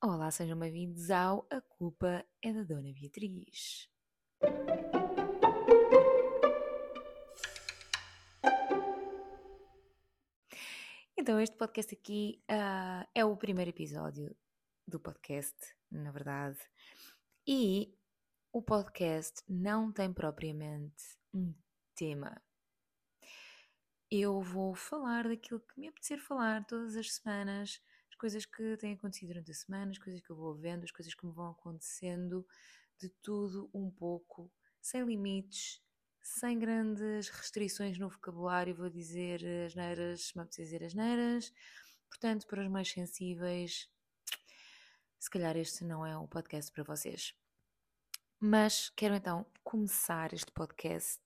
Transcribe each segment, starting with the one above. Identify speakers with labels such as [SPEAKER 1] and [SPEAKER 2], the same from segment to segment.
[SPEAKER 1] Olá, sejam bem-vindos ao A Culpa é da Dona Beatriz. Então, este podcast aqui uh, é o primeiro episódio do podcast, na verdade, e o podcast não tem propriamente um tema. Eu vou falar daquilo que me apetecer falar todas as semanas coisas que têm acontecido durante a semana, as coisas que eu vou vendo, as coisas que me vão acontecendo, de tudo um pouco, sem limites, sem grandes restrições no vocabulário, vou dizer as neiras, se me apetecer dizer as neiras. Portanto, para os mais sensíveis, se calhar este não é o podcast para vocês. Mas quero então começar este podcast,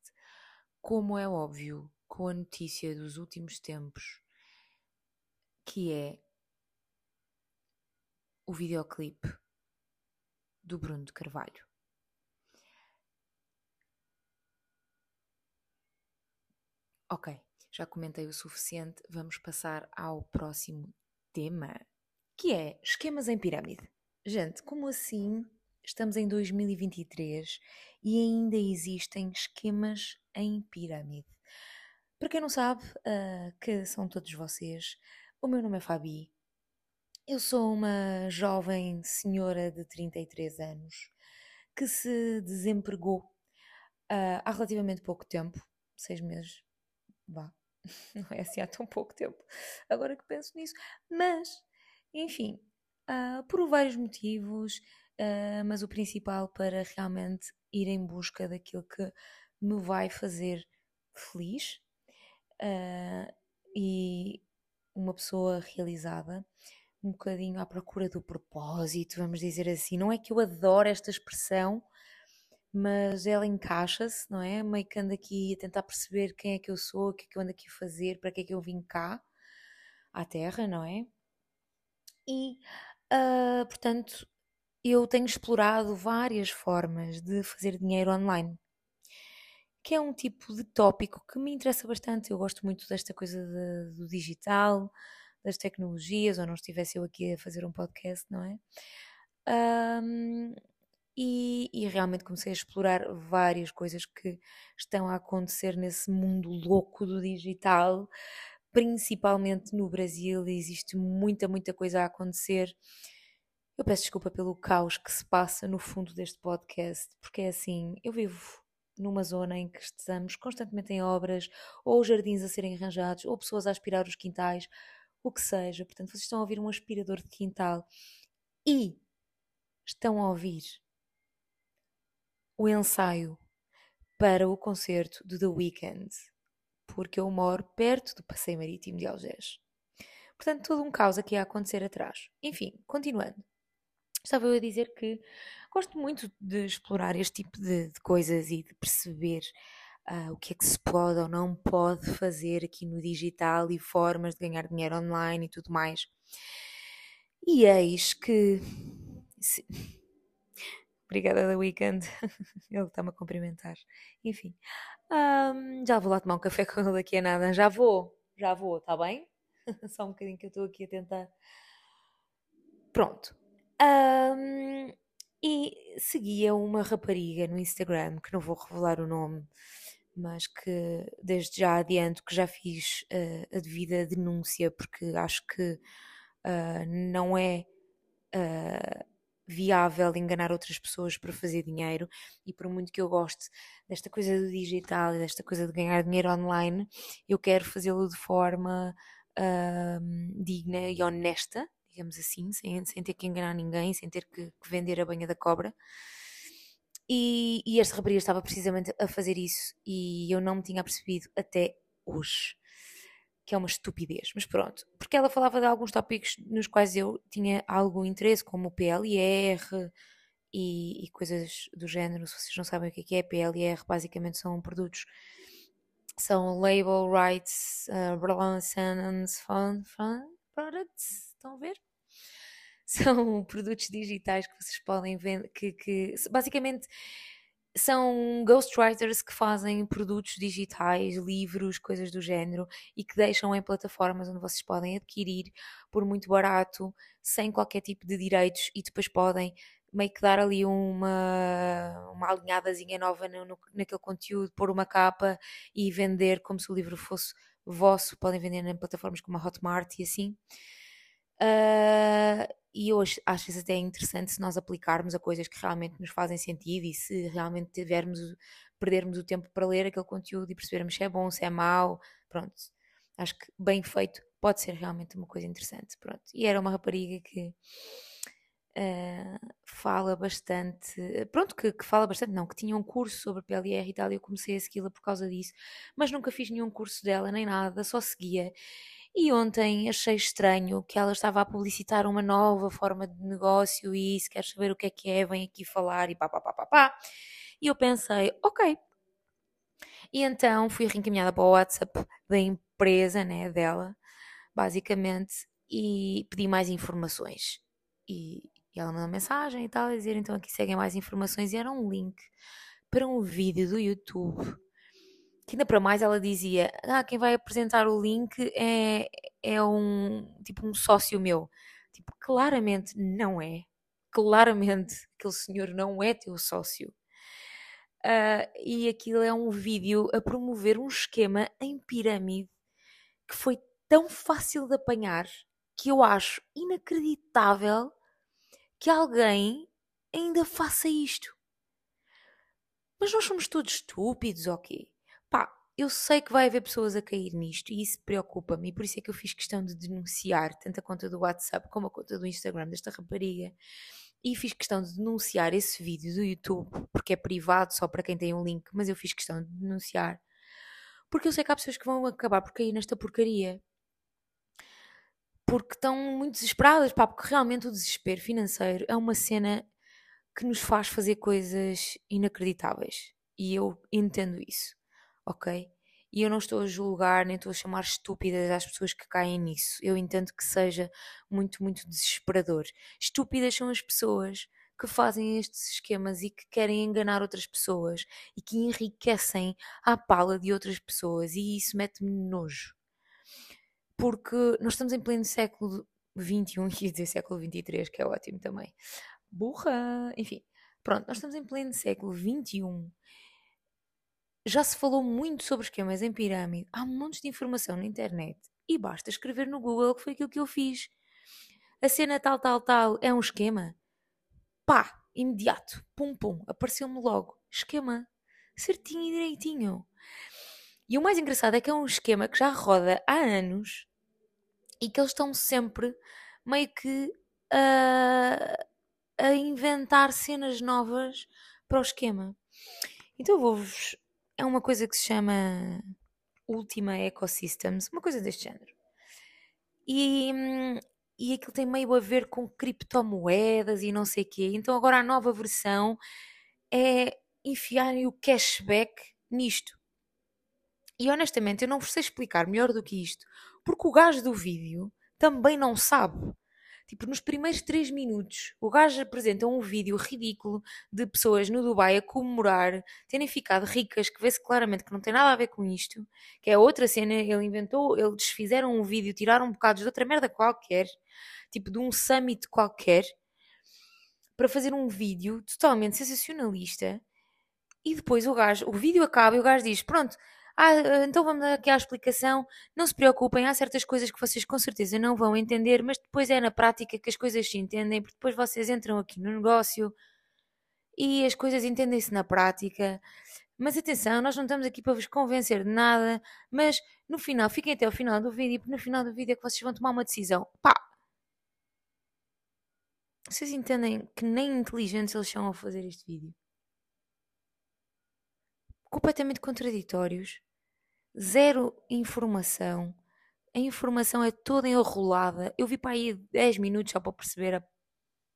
[SPEAKER 1] como é óbvio, com a notícia dos últimos tempos, que é o videoclipe do Bruno de Carvalho. Ok, já comentei o suficiente, vamos passar ao próximo tema, que é esquemas em pirâmide. Gente, como assim estamos em 2023 e ainda existem esquemas em pirâmide? Para quem não sabe, uh, que são todos vocês, o meu nome é Fabi, eu sou uma jovem senhora de 33 anos que se desempregou uh, há relativamente pouco tempo seis meses. Vá, não é assim há tão pouco tempo, agora que penso nisso. Mas, enfim, uh, por vários motivos, uh, mas o principal para realmente ir em busca daquilo que me vai fazer feliz e uma pessoa realizada um bocadinho à procura do propósito, vamos dizer assim. Não é que eu adoro esta expressão, mas ela encaixa-se, não é? Meio que ando aqui a tentar perceber quem é que eu sou, o que é que eu ando aqui a fazer, para que é que eu vim cá, à Terra, não é? E, uh, portanto, eu tenho explorado várias formas de fazer dinheiro online, que é um tipo de tópico que me interessa bastante. Eu gosto muito desta coisa de, do digital, das tecnologias, ou não estivesse eu aqui a fazer um podcast, não é? Um, e, e, realmente comecei a explorar várias coisas que estão a acontecer nesse mundo louco do digital, principalmente no Brasil, existe muita, muita coisa a acontecer. Eu peço desculpa pelo caos que se passa no fundo deste podcast, porque é assim, eu vivo numa zona em que estamos constantemente em obras, ou jardins a serem arranjados, ou pessoas a aspirar os quintais, o que seja. Portanto, vocês estão a ouvir um aspirador de quintal e estão a ouvir o ensaio para o concerto do The Weeknd, porque eu moro perto do Passeio Marítimo de Algés. Portanto, todo um caos aqui a acontecer atrás. Enfim, continuando. Estava eu a dizer que gosto muito de explorar este tipo de, de coisas e de perceber uh, o que é que se pode ou não pode fazer aqui no digital e formas de ganhar dinheiro online e tudo mais. E eis que. Se... Obrigada da Weekend, ele está-me a cumprimentar. Enfim, um, já vou lá tomar um café com ele daqui a nada. Já vou, já vou, está bem? Só um bocadinho que eu estou aqui a tentar. Pronto. Um, e seguia uma rapariga no Instagram, que não vou revelar o nome, mas que desde já adianto que já fiz uh, a devida denúncia, porque acho que uh, não é uh, viável enganar outras pessoas para fazer dinheiro, e por muito que eu goste desta coisa do digital e desta coisa de ganhar dinheiro online, eu quero fazê-lo de forma digna e honesta, digamos assim, sem, sem ter que enganar ninguém, sem ter que, que vender a banha da cobra. E, e esta rapariga estava precisamente a fazer isso e eu não me tinha percebido até hoje. Que é uma estupidez, mas pronto. Porque ela falava de alguns tópicos nos quais eu tinha algum interesse, como o PLR e, e coisas do género. Se vocês não sabem o que é, é PLR, basicamente são produtos são Label Rights uh, Relations Fund, Fund Products, estão a ver? São produtos digitais que vocês podem ver, que, que basicamente são ghostwriters que fazem produtos digitais, livros, coisas do género e que deixam em plataformas onde vocês podem adquirir por muito barato, sem qualquer tipo de direitos e depois podem meio que dar ali uma, uma alinhadazinha nova no, no, naquele conteúdo, pôr uma capa e vender como se o livro fosse vosso. Podem vender em plataformas como a Hotmart e assim. Uh, e eu acho, isso até interessante se nós aplicarmos a coisas que realmente nos fazem sentido e se realmente tivermos, perdermos o tempo para ler aquele conteúdo e percebermos se é bom, se é mau, pronto. Acho que bem feito pode ser realmente uma coisa interessante, pronto. E era uma rapariga que uh, fala bastante, pronto, que, que, fala bastante, não, que tinha um curso sobre PLR e tal, e eu comecei a segui-la por causa disso, mas nunca fiz nenhum curso dela nem nada, só seguia. E ontem achei estranho que ela estava a publicitar uma nova forma de negócio e se quer saber o que é que é, vem aqui falar e pá pá pá pá pá. E eu pensei, ok. E então fui reencaminhada para o WhatsApp da empresa, né, dela, basicamente, e pedi mais informações. E, e ela mandou mensagem e tal, a dizer então aqui seguem mais informações e era um link para um vídeo do YouTube que ainda para mais ela dizia: Ah, quem vai apresentar o link é, é um tipo um sócio meu. Tipo, claramente não é. Claramente aquele senhor não é teu sócio. Uh, e aquilo é um vídeo a promover um esquema em pirâmide que foi tão fácil de apanhar que eu acho inacreditável que alguém ainda faça isto. Mas nós somos todos estúpidos, ok? Eu sei que vai haver pessoas a cair nisto e isso preocupa-me, e por isso é que eu fiz questão de denunciar tanto a conta do WhatsApp como a conta do Instagram desta rapariga. E fiz questão de denunciar esse vídeo do YouTube, porque é privado só para quem tem um link, mas eu fiz questão de denunciar. Porque eu sei que há pessoas que vão acabar por cair nesta porcaria. Porque estão muito desesperadas, pá, porque realmente o desespero financeiro é uma cena que nos faz fazer coisas inacreditáveis. E eu entendo isso ok? E eu não estou a julgar, nem estou a chamar estúpidas às pessoas que caem nisso. Eu entendo que seja muito, muito desesperador. Estúpidas são as pessoas que fazem estes esquemas e que querem enganar outras pessoas e que enriquecem a pala de outras pessoas, e isso mete-me nojo. Porque nós estamos em pleno século XXI, ia dizer século XXIII, que é ótimo também. Burra! Enfim, pronto, nós estamos em pleno século XXI já se falou muito sobre esquemas em pirâmide, há um monte de informação na internet e basta escrever no Google que foi aquilo que eu fiz. A cena tal, tal, tal é um esquema? Pá, imediato, pum, pum, apareceu-me logo. Esquema, certinho e direitinho. E o mais engraçado é que é um esquema que já roda há anos e que eles estão sempre meio que a, a inventar cenas novas para o esquema. Então vou-vos é uma coisa que se chama Ultima Ecosystems, uma coisa deste género. E, e aquilo tem meio a ver com criptomoedas e não sei o quê. Então agora a nova versão é enfiarem o cashback nisto. E honestamente eu não vos sei explicar melhor do que isto, porque o gajo do vídeo também não sabe. Tipo, nos primeiros 3 minutos, o gajo apresenta um vídeo ridículo de pessoas no Dubai a comemorar terem ficado ricas, que vê-se claramente que não tem nada a ver com isto, que é outra cena, ele inventou, eles fizeram um vídeo, tiraram bocados de outra merda qualquer, tipo de um summit qualquer, para fazer um vídeo totalmente sensacionalista. E depois o gajo, o vídeo acaba e o gajo diz: Pronto, ah, eh, então vamos aqui à explicação. Não se preocupem, há certas coisas que vocês com certeza não vão entender, mas depois é na prática que as coisas se entendem, porque depois vocês entram aqui no negócio e as coisas entendem-se na prática. Mas atenção, nós não estamos aqui para vos convencer de nada, mas no final, fiquem até o final do vídeo, porque no final do vídeo é que vocês vão tomar uma decisão. Pá! Vocês entendem que nem inteligentes eles são a fazer este vídeo? Completamente contraditórios, zero informação, a informação é toda enrolada. Eu vi para aí 10 minutos só para perceber a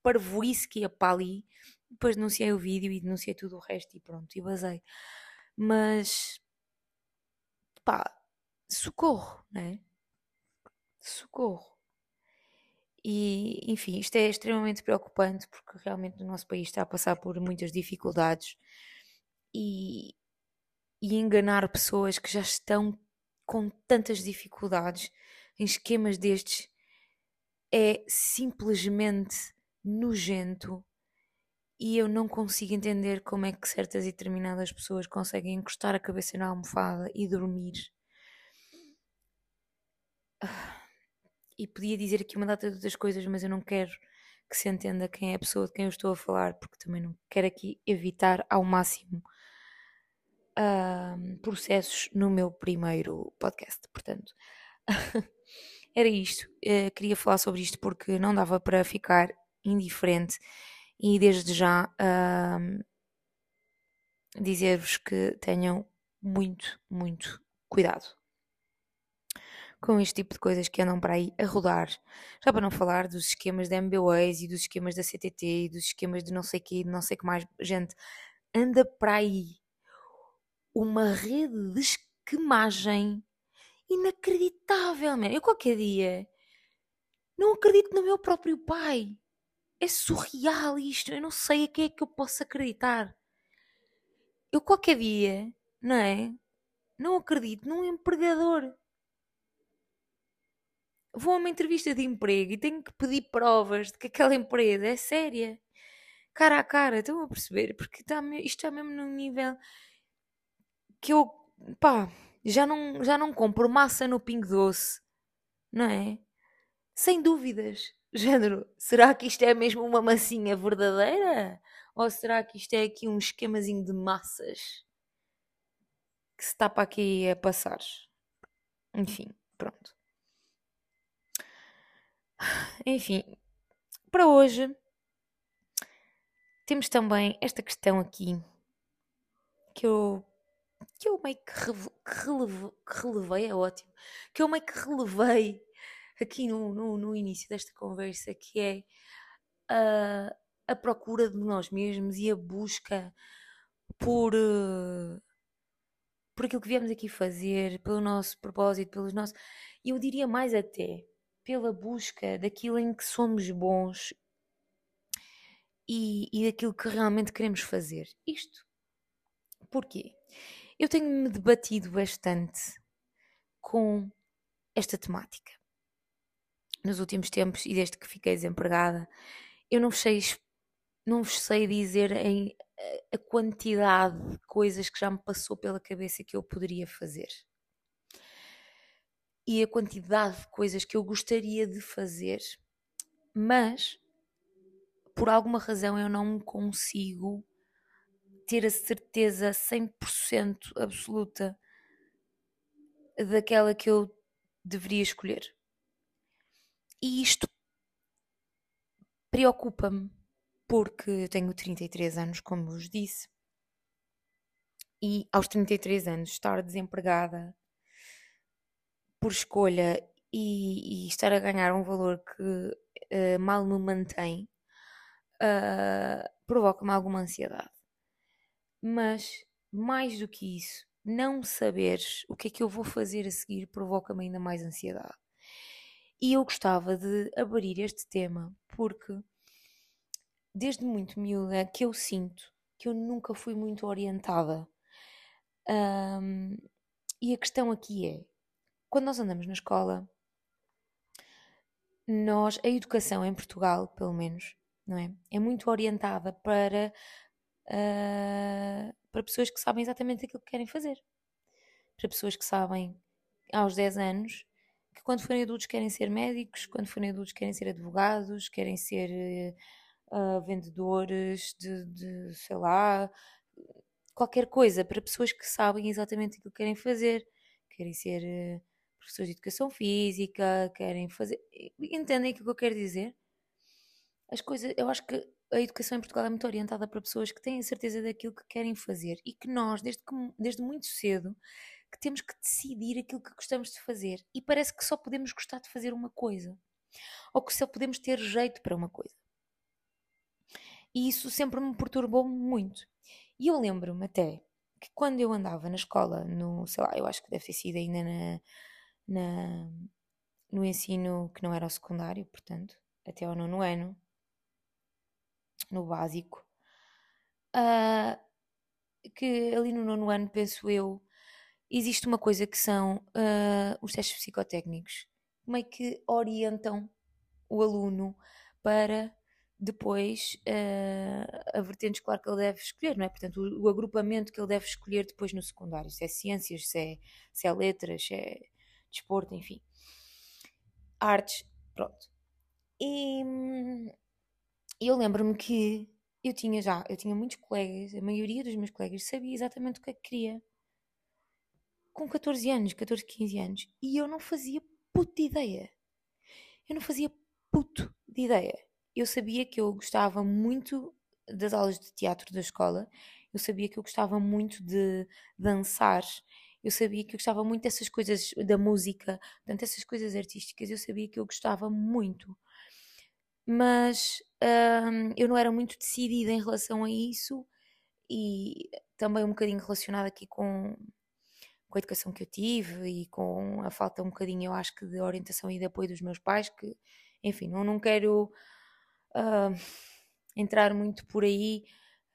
[SPEAKER 1] parvoíce que ia para ali. Depois denunciei o vídeo e denunciei tudo o resto e pronto, e basei. Mas pá, socorro, né? Socorro. E enfim, isto é extremamente preocupante porque realmente o nosso país está a passar por muitas dificuldades e, e enganar pessoas que já estão com tantas dificuldades em esquemas destes é simplesmente nojento e eu não consigo entender como é que certas e determinadas pessoas conseguem encostar a cabeça na almofada e dormir. E podia dizer aqui uma data de outras coisas, mas eu não quero que se entenda quem é a pessoa de quem eu estou a falar, porque também não quero aqui evitar ao máximo uh, processos no meu primeiro podcast. Portanto, era isto. Uh, queria falar sobre isto porque não dava para ficar indiferente e desde já uh, dizer-vos que tenham muito, muito cuidado com este tipo de coisas que andam para aí a rodar. Já para não falar dos esquemas da MBWays e dos esquemas da CTT e dos esquemas de não sei que, de não sei que mais. Gente, anda para aí uma rede de esquemagem inacreditável, man. Eu qualquer dia não acredito no meu próprio pai. É surreal isto. Eu não sei a quem é que eu posso acreditar. Eu qualquer dia, não é? Não acredito num empregador vou a uma entrevista de emprego e tenho que pedir provas de que aquela empresa é séria, cara a cara, estão a perceber? Porque está, isto está mesmo num nível que eu, pá, já não, já não compro massa no Pingo Doce, não é? Sem dúvidas. Género, será que isto é mesmo uma massinha verdadeira? Ou será que isto é aqui um esquemazinho de massas que se está para aqui a passar? Enfim, pronto. Enfim, para hoje temos também esta questão aqui que eu, que eu meio que, que, que relevei, é ótimo, que eu meio que relevei aqui no, no, no início desta conversa, que é a, a procura de nós mesmos e a busca por, por aquilo que viemos aqui fazer, pelo nosso propósito, pelos nossos. Eu diria mais até pela busca daquilo em que somos bons e, e daquilo que realmente queremos fazer. Isto porquê? Eu tenho-me debatido bastante com esta temática nos últimos tempos e desde que fiquei desempregada. Eu não sei, não sei dizer em a quantidade de coisas que já me passou pela cabeça que eu poderia fazer e a quantidade de coisas que eu gostaria de fazer, mas por alguma razão eu não consigo ter a certeza 100% absoluta daquela que eu deveria escolher. E isto preocupa-me porque eu tenho 33 anos, como vos disse, e aos 33 anos estar desempregada por escolha e, e, estar a ganhar um valor que uh, mal me mantém uh, provoca-me alguma ansiedade. Mas, mais do que isso, não saberes o que é que eu vou fazer a seguir provoca-me ainda mais ansiedade. E eu gostava de abrir este tema porque, desde muito miúda, que eu sinto que eu nunca fui muito orientada. Um, e a questão aqui é: quando nós andamos na escola, nós, a educação em Portugal, pelo menos, não é? É muito orientada para, uh, para pessoas que sabem exatamente aquilo que querem fazer. Para pessoas que sabem, aos 10 anos, que quando forem adultos querem ser médicos, quando forem adultos querem ser advogados, querem ser uh, vendedores de, de, sei lá, qualquer coisa. Para pessoas que sabem exatamente aquilo que querem fazer. Querem ser uh, professores de educação física, querem fazer. Entendem aquilo que eu quero dizer? As coisas, eu acho que a educação em Portugal é muito orientada para pessoas que têm certeza daquilo que querem fazer e que nós, desde, que, desde muito cedo, que temos que decidir aquilo que gostamos de fazer e parece que só podemos gostar de fazer uma coisa ou que só podemos ter jeito para uma coisa. E isso sempre me perturbou muito. E eu lembro-me até que quando eu andava na escola, no, sei lá, eu acho que deve ter sido ainda na, na, no ensino que não era o secundário, portanto, até ao nono ano, no básico, uh, que ali no nono ano, penso eu, existe uma coisa que são uh, os testes psicotécnicos, meio que orientam o aluno para depois uh, a vertente escolar que ele deve escolher, não é? Portanto, o, o, agrupamento que ele deve escolher depois no secundário, se é ciências, se é, se é letras, se é desporto, enfim. Artes, pronto. E eu lembro-me que eu tinha já, eu tinha muitos colegas, a maioria dos meus colegas sabia exatamente o que é que queria. Com 14 anos, 14, 15 anos. E eu não fazia puto de ideia. Eu não fazia puto de ideia. Eu sabia que eu gostava muito das aulas de teatro da escola. Eu sabia que eu gostava muito de dançar. Eu sabia que eu gostava muito dessas coisas da música, portanto, essas coisas artísticas. Eu sabia que eu gostava muito mas hum, eu não era muito decidida em relação a isso e também um bocadinho relacionado aqui com, com a educação que eu tive e com a falta um bocadinho, eu acho que, de orientação e de apoio dos meus pais, que, enfim, não, não quero uh, entrar muito por aí.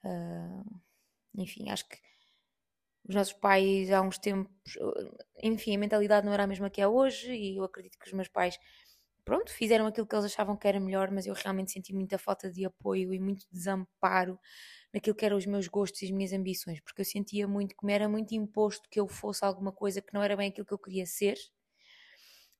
[SPEAKER 1] Uh, enfim, acho que os nossos pais há uns tempos, enfim, a mentalidade não era a mesma que é hoje e eu acredito que os meus pais pronto, fizeram aquilo que eles achavam que era melhor, mas eu realmente senti muita falta de apoio e muito desamparo naquilo que eram os meus gostos e as minhas ambições, porque eu sentia muito que me era muito imposto que eu fosse alguma coisa que não era bem aquilo que eu queria ser.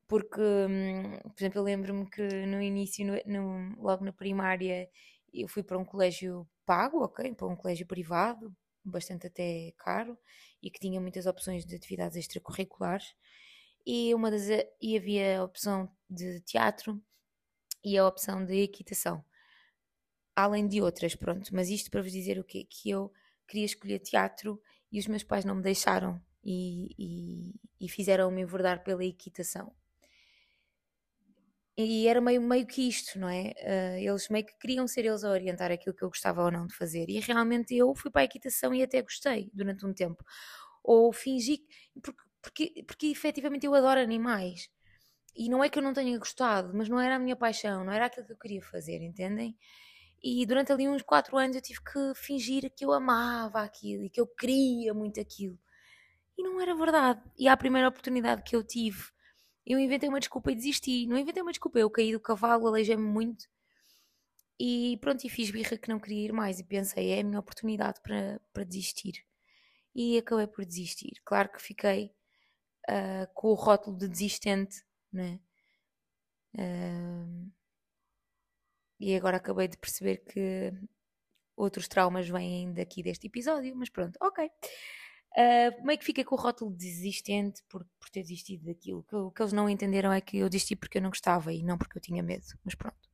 [SPEAKER 1] Porque, hum, por exemplo, eu lembro-me que no início, no, no, logo na primária, eu fui para um colégio pago, ok, para um colégio privado, bastante até caro, e que tinha muitas opções de atividades extracurriculares e, uma das, e havia a opção de teatro e a opção de equitação. Além de outras, pronto. Mas isto para vos dizer o quê? Que eu queria escolher teatro e os meus pais não me deixaram e, e, e fizeram-me enverdar pela equitação. E era meio, meio que isto, não é? Uh, eles meio que queriam ser eles a orientar aquilo que eu gostava ou não de fazer. E realmente eu fui para a equitação e até gostei durante um tempo. Ou fingi, porque porque, porque efetivamente eu adoro animais. E não é que eu não tenha gostado, mas não era a minha paixão, não era aquilo que eu queria fazer, entendem? E durante ali uns 4 anos eu tive que fingir que eu amava aquilo e que eu queria muito aquilo. E não era verdade. E à primeira oportunidade que eu tive, eu inventei uma desculpa e desisti. Não inventei uma desculpa, eu caí do cavalo, aleijei-me muito. E pronto, e fiz birra que não queria ir mais. E pensei, é a minha oportunidade para, para desistir. E acabei por desistir. Claro que fiquei uh, com o rótulo de desistente, né? Uh, e agora acabei de perceber que outros traumas vêm daqui deste episódio, mas pronto, ok. Uh, meio que fiquei com o rótulo de desistente por, por ter desistido daquilo. O que eles não entenderam é que eu desisti porque eu não gostava e não porque eu tinha medo, mas pronto.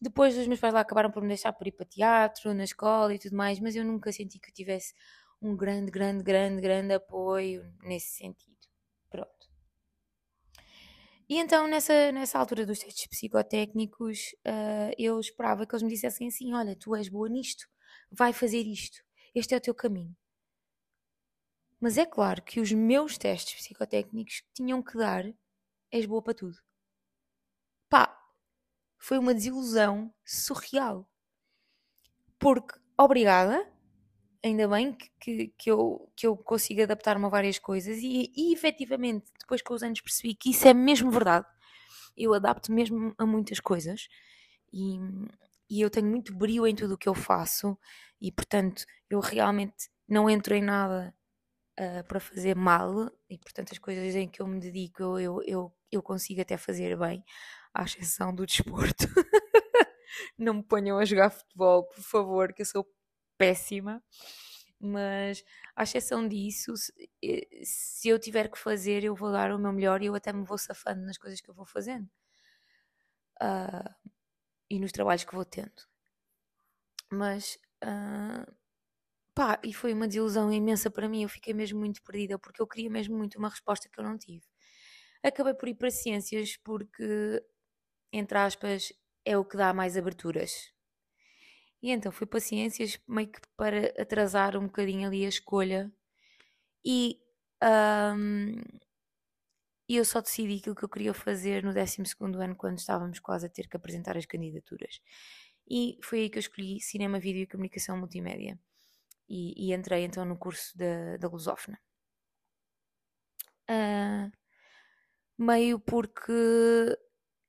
[SPEAKER 1] Depois os meus pais lá acabaram por me deixar por ir para teatro, na escola e tudo mais, mas eu nunca senti que eu tivesse um grande, grande, grande, grande apoio nesse sentido. E então, nessa, nessa altura dos testes psicotécnicos, uh, eu esperava que eles me dissessem assim: Olha, tu és boa nisto, vai fazer isto, este é o teu caminho. Mas é claro que os meus testes psicotécnicos tinham que dar: És boa para tudo. Pá, foi uma desilusão surreal. Porque, obrigada, ainda bem que, que, eu, que eu consigo adaptar-me a várias coisas e, e efetivamente, depois com os anos percebi que isso é mesmo verdade. Eu adapto mesmo a muitas coisas e, e eu tenho muito brilho em tudo o que eu faço e, portanto, eu realmente não entro em nada uh, para fazer mal e, portanto, as coisas em que eu me dedico eu, eu, eu, eu consigo até fazer bem, à exceção do desporto. não me ponham a jogar futebol, por favor, que eu sou péssima, mas à exceção disso, se, eh, se eu tiver que fazer, eu vou dar o meu melhor e eu até me vou safando nas coisas que eu vou fazendo uh, e nos trabalhos que vou tendo. Mas uh, pá, e foi uma desilusão imensa para mim. Eu fiquei mesmo muito perdida porque eu queria mesmo muito uma resposta que eu não tive. Acabei por ir para ciências porque, entre aspas, é o que dá mais aberturas e então fui para ciências meio que para atrasar um bocadinho ali a escolha. E um, eu só decidi aquilo que eu queria fazer no 12 ano, quando estávamos quase a ter que apresentar as candidaturas. E foi aí que eu escolhi Cinema, Vídeo e Comunicação Multimédia. e, e entrei então no curso da, da Lusófona. Uh, meio porque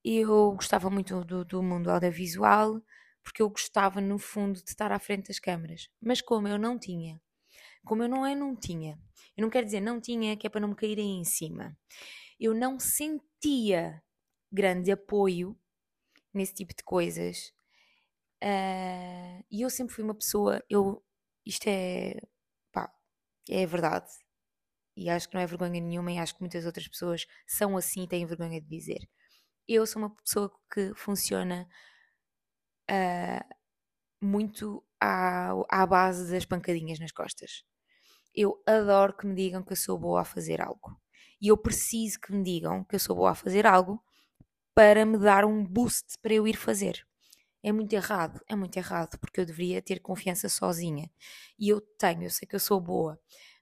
[SPEAKER 1] eu gostava muito do, do mundo audiovisual, porque eu gostava, no fundo, de estar à frente das câmaras. Mas como eu não tinha, como eu não é, não tinha, eu não quero dizer não tinha, que é para não me caírem em cima, eu não sentia grande apoio nesse tipo de coisas. Uh, e eu sempre fui uma pessoa, eu, isto é, pá, é verdade. E acho que não é vergonha nenhuma, e acho que muitas outras pessoas são assim e têm vergonha de dizer. Eu sou uma pessoa que funciona uh, muito à, à base das pancadinhas nas costas. Eu adoro que me digam que eu sou boa a fazer algo. E eu preciso que me digam que eu sou boa a fazer algo para me dar um boost para eu ir fazer. É muito errado, é muito errado, porque eu deveria ter confiança sozinha. E eu tenho, eu sei que eu sou boa,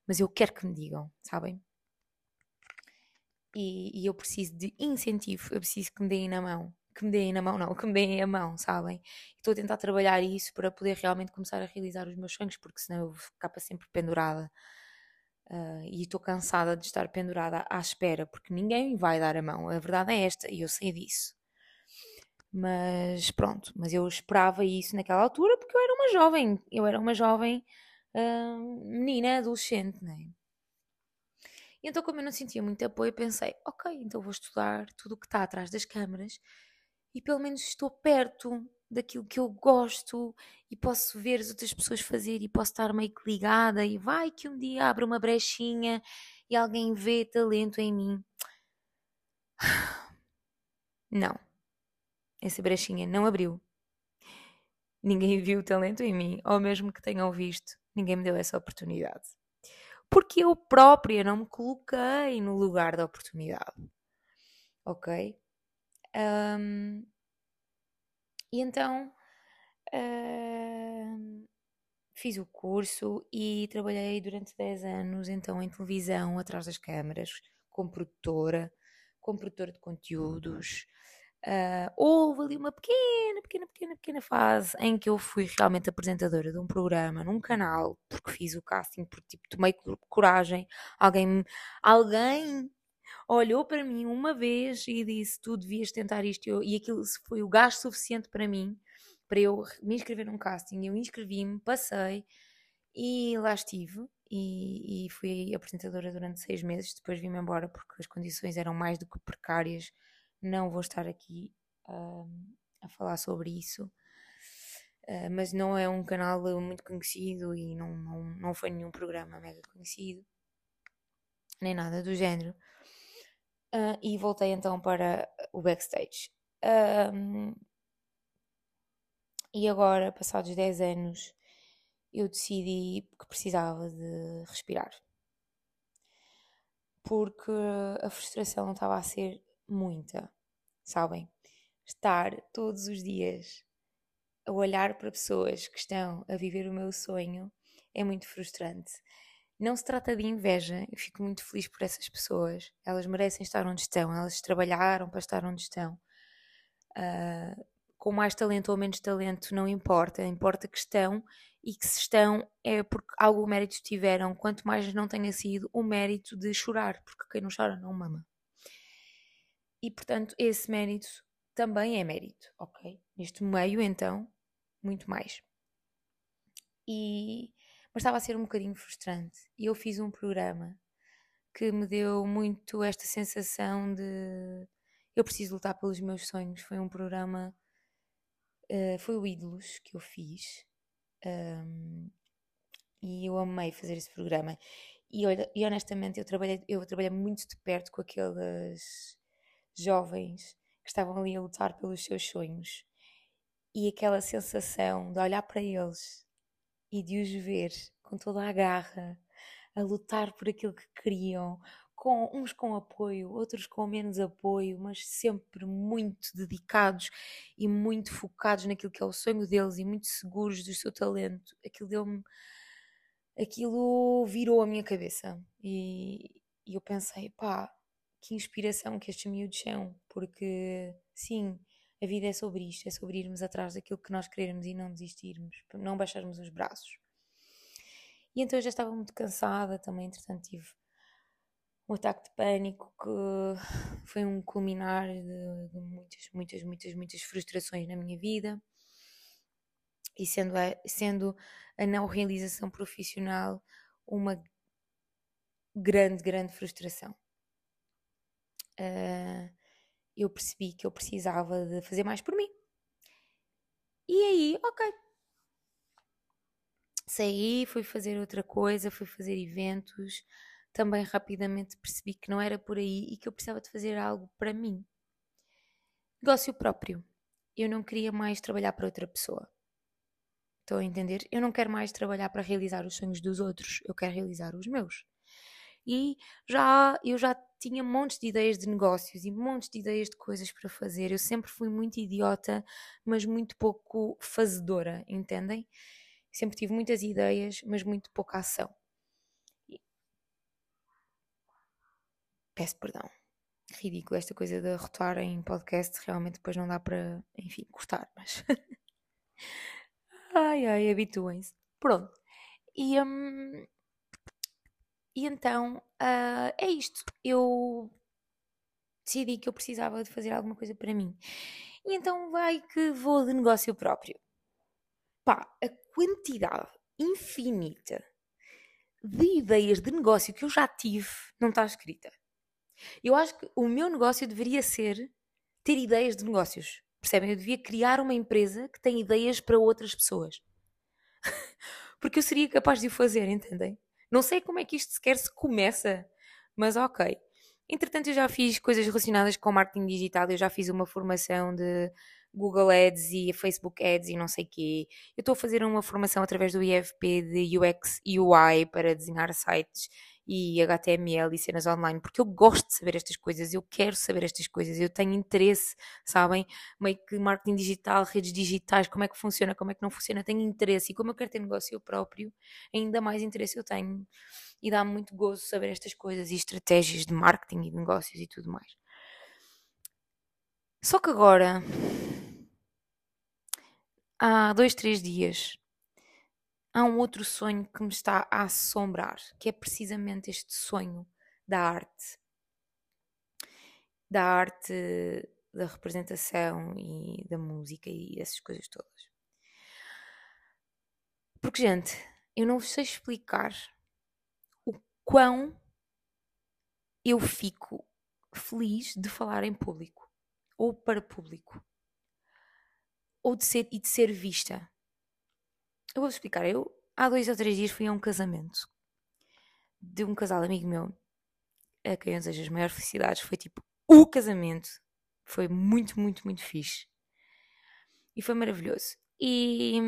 [SPEAKER 1] mas eu quero que me digam, sabem? E, e eu preciso de incentivo, eu preciso que me deem na mão. Que me deem na mão, não, que me deem a mão, sabem? Estou a tentar trabalhar isso para poder realmente começar a realizar os meus sonhos, porque senão eu vou ficar para sempre pendurada. Uh, e estou cansada de estar pendurada à espera, porque ninguém vai dar a mão. A verdade é esta, e eu sei disso. Mas pronto, mas eu esperava isso naquela altura porque eu era uma jovem, eu era uma jovem uh, menina, adolescente, né? E então, como eu não sentia muito apoio, pensei: ok, então vou estudar tudo o que está atrás das câmaras e pelo menos estou perto daquilo que eu gosto e posso ver as outras pessoas fazer e posso estar meio que ligada e vai que um dia abre uma brechinha e alguém vê talento em mim. Não. Essa brechinha não abriu. Ninguém viu o talento em mim, ou mesmo que tenham visto, ninguém me deu essa oportunidade. Porque eu própria não me coloquei no lugar da oportunidade. Ok? Um, e então fiz o curso e trabalhei durante 10 anos então em televisão, atrás das câmaras, como produtora, como produtora de conteúdos. Uh, houve ali uma pequena, pequena, pequena, pequena fase em que eu fui realmente apresentadora de um programa num canal, porque fiz o casting, porque tipo, tomei coragem. Alguém, alguém olhou para mim uma vez e disse: Tu devias tentar isto. E aquilo foi o gasto suficiente para mim, para eu me inscrever num casting. Eu inscrevi-me, passei e lá estive. E, e, fui apresentadora durante seis meses. Depois vim-me embora porque as condições eram mais do que precárias não vou estar aqui uh, a falar sobre isso. Uh, mas não é um canal muito conhecido e não, não, não foi nenhum programa mega conhecido, nem nada do género. Uh, e voltei então para o backstage. e agora, passados 10 anos, eu decidi que precisava de respirar. Porque a frustração estava a ser muita sabem? Estar todos os dias a olhar para pessoas que estão a viver o meu sonho é muito frustrante. Não se trata de inveja, eu fico muito feliz por essas pessoas. Elas merecem estar onde estão, elas trabalharam para estar onde estão. Uh, com mais talento ou menos talento, não importa, importa que estão e que se estão é porque algum mérito tiveram, quanto mais não tenha sido o mérito de chorar, porque quem não chora não mama. E portanto, esse mérito também é mérito, ok? Neste meio, então, muito mais. E, mas estava a ser um bocadinho frustrante. E eu fiz um programa que me deu muito esta sensação de eu preciso lutar pelos meus sonhos. Foi um programa, uh, foi o Ídolos que eu fiz. Um, e eu amei fazer esse programa. E, e honestamente, eu trabalhei, eu trabalhei muito de perto com aquelas jovens que estavam ali a lutar pelos seus sonhos e aquela sensação de olhar para eles e de os ver com toda a garra a lutar por aquilo que queriam, com uns com apoio, outros com menos apoio, mas sempre muito dedicados e muito focados naquilo que é o sonho deles e muito seguros do seu talento. Aquilo deu-me aquilo virou a minha cabeça e, e eu pensei, pá, que inspiração que estes miúdos são, porque sim, a vida é sobre isto, é sobre irmos atrás daquilo que nós queremos e não desistirmos, não baixarmos os braços. E então eu já estava muito cansada também, entretanto tive um ataque de pânico que foi um culminar de, de muitas, muitas, muitas, muitas frustrações na minha vida. E sendo a, sendo a não realização profissional uma grande, grande frustração. Uh, eu percebi que eu precisava de fazer mais por mim. E aí, ok. Saí, fui fazer outra coisa, fui fazer eventos. Também rapidamente percebi que não era por aí e que eu precisava de fazer algo para mim. Negócio próprio. Eu não queria mais trabalhar para outra pessoa. Estão a entender? Eu não quero mais trabalhar para realizar os sonhos dos outros, eu quero realizar os meus. E já eu já tinha montes de ideias de negócios e montes de ideias de coisas para fazer. Eu sempre fui muito idiota, mas muito pouco fazedora, entendem? Sempre tive muitas ideias, mas muito pouca ação. Peço perdão. Ridículo esta coisa de rotar em podcast, realmente depois não dá para, enfim, cortar, mas. ai ai, habituem-se. Pronto. E, hum, e então uh, é isto. Eu decidi que eu precisava de fazer alguma coisa para mim. E então vai que vou de negócio próprio. Pá, a quantidade infinita de ideias de negócio que eu já tive não está escrita. Eu acho que o meu negócio deveria ser ter ideias de negócios. Percebem? Eu devia criar uma empresa que tem ideias para outras pessoas. Porque eu seria capaz de o fazer, entendem? Não sei como é que isto sequer se começa, mas ok. Entretanto, eu já fiz coisas relacionadas com marketing digital, eu já fiz uma formação de Google Ads e Facebook Ads e não sei quê. Eu estou a fazer uma formação através do IFP de UX e UI para desenhar sites e HTML e cenas online, porque eu gosto de saber estas coisas, eu quero saber estas coisas, eu tenho interesse, sabem? Meio que marketing digital, redes digitais, como é que funciona, como é que não funciona, tenho interesse e como eu quero ter negócio próprio, ainda mais interesse eu tenho e dá-me muito gozo saber estas coisas e estratégias de marketing e de negócios e tudo mais. Só que agora, há dois, três dias, há um outro sonho que me está a assombrar, que é precisamente este sonho da arte. Da arte, da representação e da música e essas coisas todas. Porque, gente, eu não vos sei explicar o quão eu fico feliz de falar em público, ou para público, ou de ser, e de ser vista. Eu vou explicar. Eu, há dois ou três dias, fui a um casamento de um casal amigo meu, a quem eu desejo as maiores felicidades. Foi tipo o casamento. Foi muito, muito, muito fixe. E foi maravilhoso. E.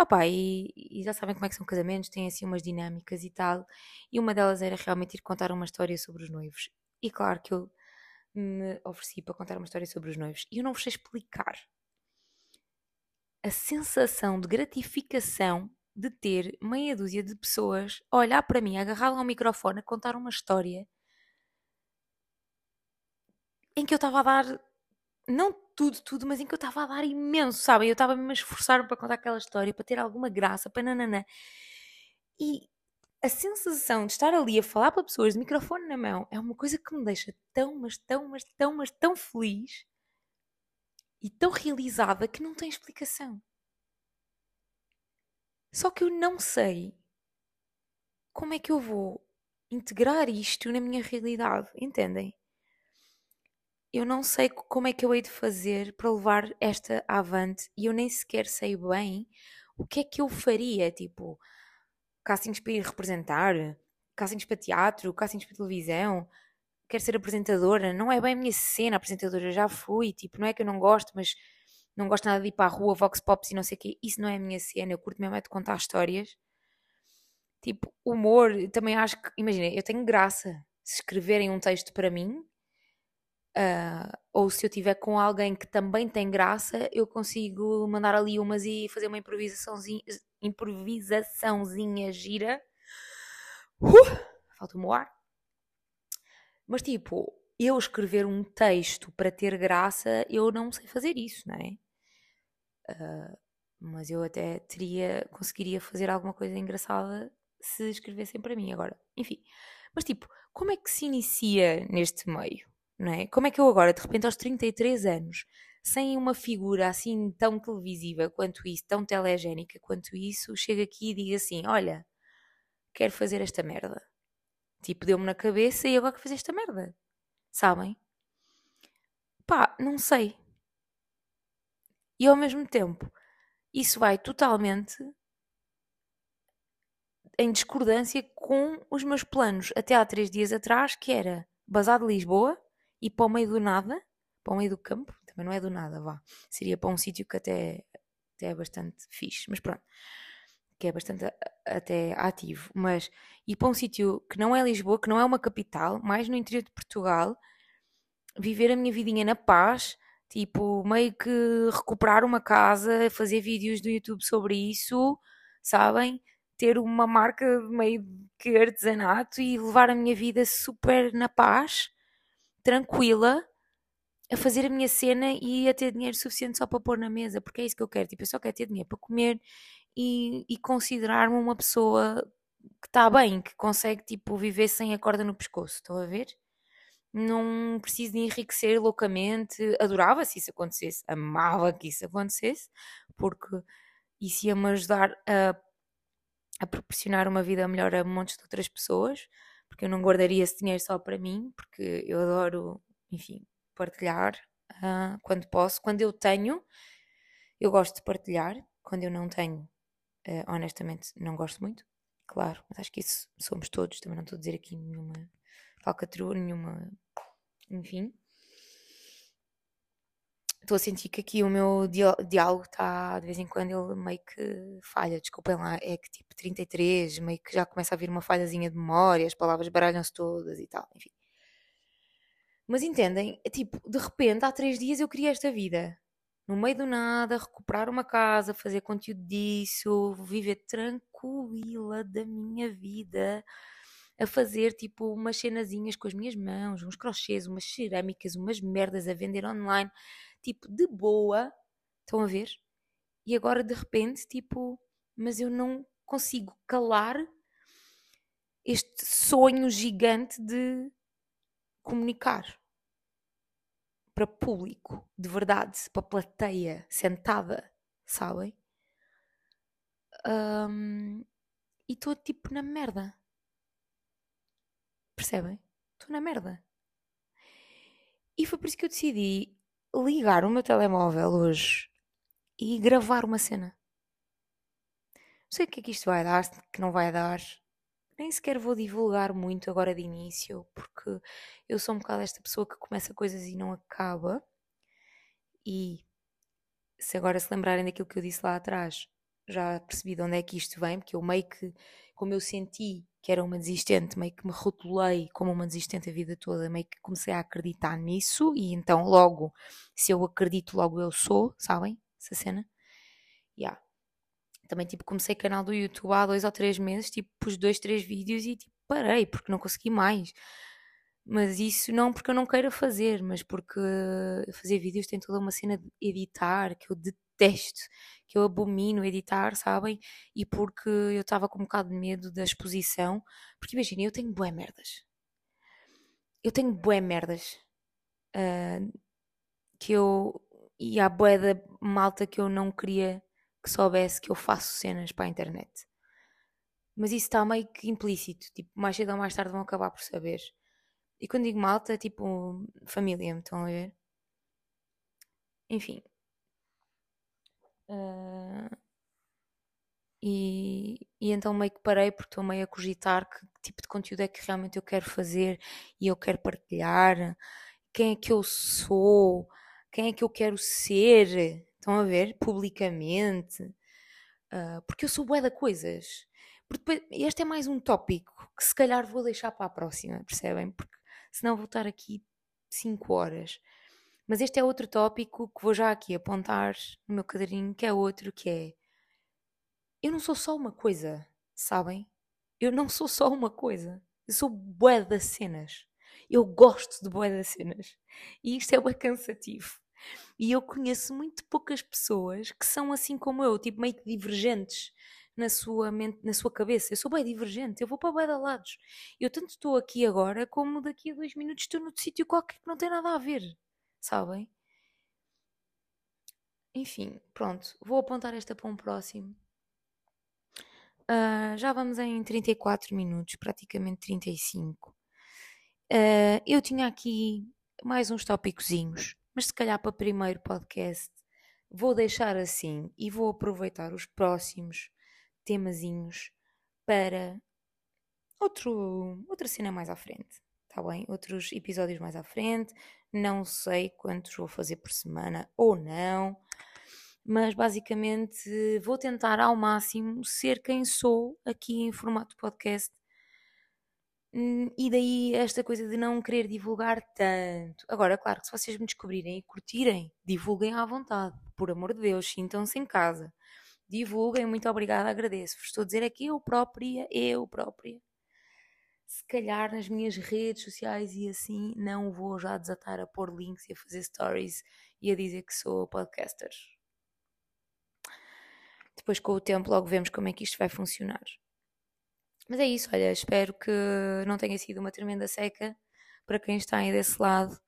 [SPEAKER 1] Opa, e, e já sabem como é que são casamentos, têm assim umas dinâmicas e tal. E uma delas era realmente ir contar uma história sobre os noivos. E claro que eu me ofereci para contar uma história sobre os noivos. E eu não vos sei explicar a sensação de gratificação de ter meia dúzia de pessoas a olhar para mim, agarrado ao microfone, a contar uma história em que eu estava a dar, não tudo, tudo, mas em que eu estava a dar imenso, sabem? Eu estava mesmo a esforçar-me para contar aquela história, para ter alguma graça, para nananã. E a sensação de estar ali a falar para pessoas de microfone na mão é uma coisa que me deixa tão, mas tão, mas tão, mas tão feliz e tão realizada que não tem explicação. Só que eu não sei como é que eu vou integrar isto na minha realidade, entendem? Eu não sei como é que eu hei de fazer para levar esta avante e eu nem sequer sei bem o que é que eu faria, tipo, castings para ir representar, castings para teatro, castings para televisão, quero ser apresentadora, não é bem a minha cena, apresentadora, já fui, tipo, não é que eu não gosto, mas não gosto nada de ir para a rua, vox pops e não sei o quê, isso não é a minha cena, eu curto mesmo é de contar histórias. Tipo, humor, também acho que, imagina, eu tenho graça se escreverem um texto para mim, uh, ou se eu tiver com alguém que também tem graça, eu consigo mandar ali umas e fazer uma improvisaçãozinha, improvisaçãozinha gira. Uh, falta o ar mas tipo, eu escrever um texto para ter graça, eu não sei fazer isso, não é? Uh, mas eu até teria, conseguiria fazer alguma coisa engraçada se escrevessem para mim agora. Enfim. Mas tipo, como é que se inicia neste meio? Não é? Como é que eu agora, de repente, aos 33 anos, sem uma figura assim tão televisiva quanto isso, tão telegénica quanto isso, chego aqui e digo assim: olha, quero fazer esta merda. Tipo, deu-me na cabeça e agora que fazer esta merda. Sabem? Pá, não sei. E ao mesmo tempo, isso vai totalmente em discordância com os meus planos até há três dias atrás, que era basar de Lisboa e para o meio do nada, para o meio do campo, também não é do nada, vá. Seria para um sítio que até, até é bastante fixe, mas pronto, que é bastante até ativo. Mas ir para um sítio que não é Lisboa, que não é uma capital, mais no interior de Portugal, viver a minha vidinha na paz, tipo, meio que recuperar uma casa, fazer vídeos do YouTube sobre isso, sabem? ter uma marca meio que artesanato e levar a minha vida super na paz, tranquila, a fazer a minha cena e a ter dinheiro suficiente só para pôr na mesa, porque é isso que eu quero. Tipo, eu só quero ter dinheiro para comer e, e considerar-me uma pessoa que está bem, que consegue tipo viver sem a corda no pescoço. Estão a ver? Não preciso de enriquecer loucamente. Adorava se isso acontecesse, amava que isso acontecesse, porque isso ia-me ajudar a a proporcionar uma vida melhor a montes de outras pessoas, porque eu não guardaria esse dinheiro só para mim, porque eu adoro, enfim, partilhar uh, quando posso. Quando eu tenho, eu gosto de partilhar. Quando eu não tenho, uh, honestamente, não gosto muito. Claro, mas acho que isso somos todos. Também não estou a dizer aqui nenhuma falcatrua, nenhuma. Enfim estou a sentir que aqui o meu diálogo está, de vez em quando, ele meio que falha. Desculpem lá, é que tipo 33, meio que já começa a vir uma falhazinha de memória, as palavras baralham-se todas e tal, enfim. Mas entendem? É tipo, de repente, há três dias eu queria esta vida. No meio do nada, recuperar uma casa, fazer conteúdo disso, viver tranquila da minha vida, a fazer tipo umas cenazinhas com as minhas mãos, uns crochês, umas cerâmicas, umas merdas a vender online tipo, de boa, estão a ver? E agora de repente, tipo, mas eu não consigo calar este sonho gigante de comunicar para público, de verdade, para plateia, sentada, sabem? Um, e estou tipo na merda. Percebem? Estou na merda. E foi por isso que eu decidi ligar o meu telemóvel hoje e gravar uma cena. Não sei o que é que isto vai dar, que não vai dar. Nem sequer vou divulgar muito agora de início, porque eu sou um bocado esta pessoa que começa coisas e não acaba. E se agora se lembrarem daquilo que eu disse lá atrás, já percebi de onde é que isto vem, porque eu meio que, como eu senti que era uma desistente, meio que me rotulei como uma desistente a vida toda, meio que comecei a acreditar nisso e então logo, se eu acredito, logo eu sou, sabem? Essa cena. Yeah. Também tipo comecei canal do YouTube há dois ou três meses, tipo pus dois, três vídeos e tipo parei porque não consegui mais. Mas isso não porque eu não queira fazer, mas porque fazer vídeos tem toda uma cena de editar que eu detesto, que eu abomino editar, sabem? E porque eu estava com um bocado de medo da exposição, porque imaginem, eu tenho bué merdas. Eu tenho bué merdas. Uh, que eu. E há bué da malta que eu não queria que soubesse que eu faço cenas para a internet. Mas isso está meio que implícito. Tipo, mais cedo ou mais tarde vão acabar por saber. E quando digo malta, tipo família, me estão a ver? Enfim, Uh, e, e, então meio que parei porque estou meio a cogitar que, que tipo de conteúdo é que realmente eu quero fazer e eu quero partilhar, quem é que eu sou, quem é que eu quero ser, estão a ver, publicamente, uh, porque eu sou bué de coisas. Porque depois, este é mais um tópico que se calhar vou deixar para a próxima, percebem? Porque senão vou estar aqui 5 horas. Mas este é outro tópico que vou já aqui apontar no meu caderninho, que é outro, que é eu não sou só uma coisa, sabem? Eu não sou só uma coisa. Eu sou bué das cenas. Eu gosto de bué das cenas. E isto é bué cansativo. E eu conheço muito poucas pessoas que são assim como eu, tipo meio que divergentes na sua mente, na sua cabeça. Eu sou bem divergente, eu vou para bem de lados. Eu tanto estou aqui agora como daqui a dois minutos estou noutro sítio qualquer que não tem nada a ver, sabem? Enfim, pronto, vou apontar esta para um próximo. Uh, já vamos em 34 minutos, praticamente 35. Uh, ah, eu tinha aqui mais uns tópicozinhos, mas se calhar para o primeiro podcast vou deixar assim e vou aproveitar os próximos temazinhos para outro, outra cena mais à frente, tá bem? Outros episódios mais à frente, não sei quantos vou fazer por semana ou não, mas basicamente vou tentar ao máximo ser quem sou aqui em formato podcast e daí esta coisa de não querer divulgar tanto. Agora, claro que se vocês me descobrirem e curtirem, divulguem à vontade, por amor de Deus, sintam-se em casa. Divulguem, muito obrigada, agradeço-vos. Estou a dizer aqui eu própria, eu própria. Se calhar nas minhas redes sociais e assim, não vou já desatar a pôr links e a fazer stories e a dizer que sou podcaster. Depois, com o tempo, logo vemos como é que isto vai funcionar. Mas é isso, olha, espero que não tenha sido uma tremenda seca para quem está aí desse lado.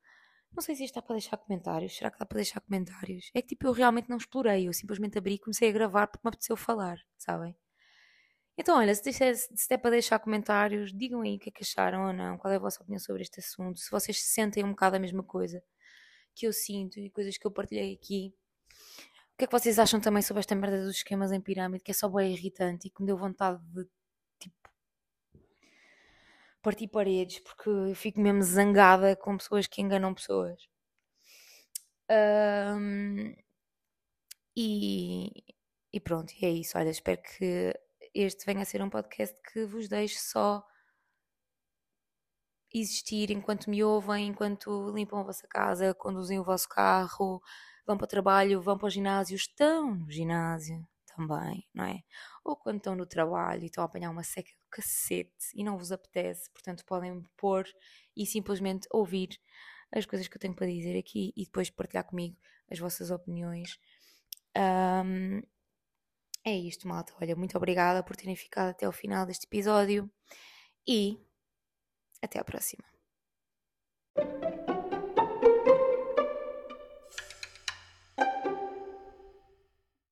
[SPEAKER 1] Não sei se isto dá para deixar comentários. Será que dá para deixar comentários? É que tipo, eu realmente não explorei. Eu simplesmente abri e comecei a gravar porque me apeteceu falar, sabem? Então, olha, se, deixar, se der para deixar comentários, digam aí o que é que acharam ou não, qual é a vossa opinião sobre este assunto, se vocês sentem um bocado a mesma coisa que eu sinto e coisas que eu partilhei aqui. O que é que vocês acham também sobre esta merda dos esquemas em pirâmide, que é só bem irritante e que me deu vontade de partir paredes, porque fico mesmo zangada com pessoas que enganam pessoas. Um, e, e pronto, é isso. Olha, espero que este venha a ser um podcast que vos deixe só existir enquanto me ouvem, enquanto limpam a vossa casa, conduzem o vosso carro, vão para o trabalho, vão para o ginásio, estão no ginásio também, não é? Ou quando estão no trabalho e estão a apanhar uma seca cacete e não vos apetece, portanto podem pôr e simplesmente ouvir as coisas que eu tenho para dizer aqui e depois partilhar comigo as vossas opiniões. Um, é isto, malta. Olha, muito obrigada por terem ficado até o final deste episódio e até à próxima.